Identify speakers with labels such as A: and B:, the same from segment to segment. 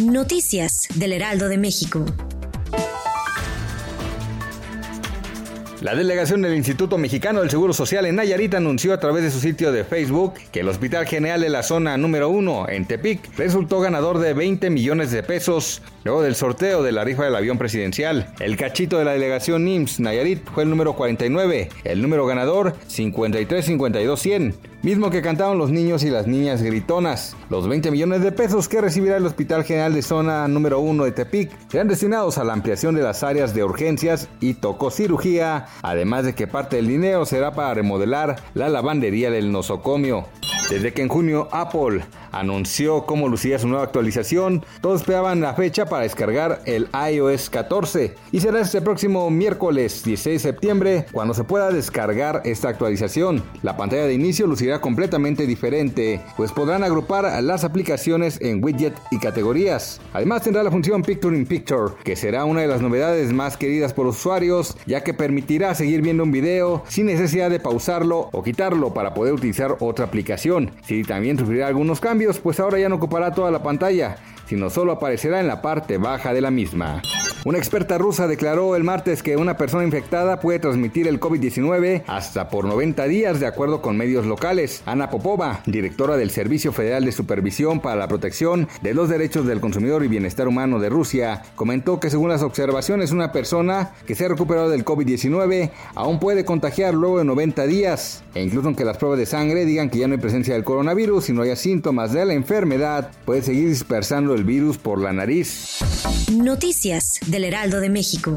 A: Noticias del Heraldo de México.
B: La delegación del Instituto Mexicano del Seguro Social en Nayarit anunció a través de su sitio de Facebook que el Hospital General de la Zona número 1 en Tepic resultó ganador de 20 millones de pesos luego del sorteo de la rifa del avión presidencial. El cachito de la delegación NIMS Nayarit fue el número 49, el número ganador 53-52-100, mismo que cantaron los niños y las niñas gritonas. Los 20 millones de pesos que recibirá el Hospital General de Zona número 1 de Tepic serán destinados a la ampliación de las áreas de urgencias y tococirugía además de que parte del dinero será para remodelar la lavandería del nosocomio. Desde que en junio Apple anunció cómo lucía su nueva actualización, todos esperaban la fecha para descargar el iOS 14 y será este próximo miércoles 16 de septiembre cuando se pueda descargar esta actualización. La pantalla de inicio lucirá completamente diferente, pues podrán agrupar las aplicaciones en widget y categorías. Además tendrá la función Picture in Picture, que será una de las novedades más queridas por usuarios, ya que permitirá seguir viendo un video sin necesidad de pausarlo o quitarlo para poder utilizar otra aplicación. Si también sufrirá algunos pues ahora ya no ocupará toda la pantalla, sino solo aparecerá en la parte baja de la misma. Una experta rusa declaró el martes que una persona infectada puede transmitir el COVID-19 hasta por 90 días de acuerdo con medios locales. Ana Popova, directora del Servicio Federal de Supervisión para la Protección de los Derechos del Consumidor y Bienestar Humano de Rusia, comentó que según las observaciones una persona que se ha recuperado del COVID-19 aún puede contagiar luego de 90 días e incluso aunque las pruebas de sangre digan que ya no hay presencia del coronavirus y no haya síntomas de la enfermedad, puede seguir dispersando el virus por la nariz.
A: Noticias del Heraldo de México.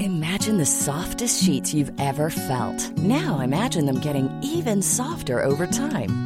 C: Imagine the softest sheets you've ever felt. Now imagine them getting even softer over time.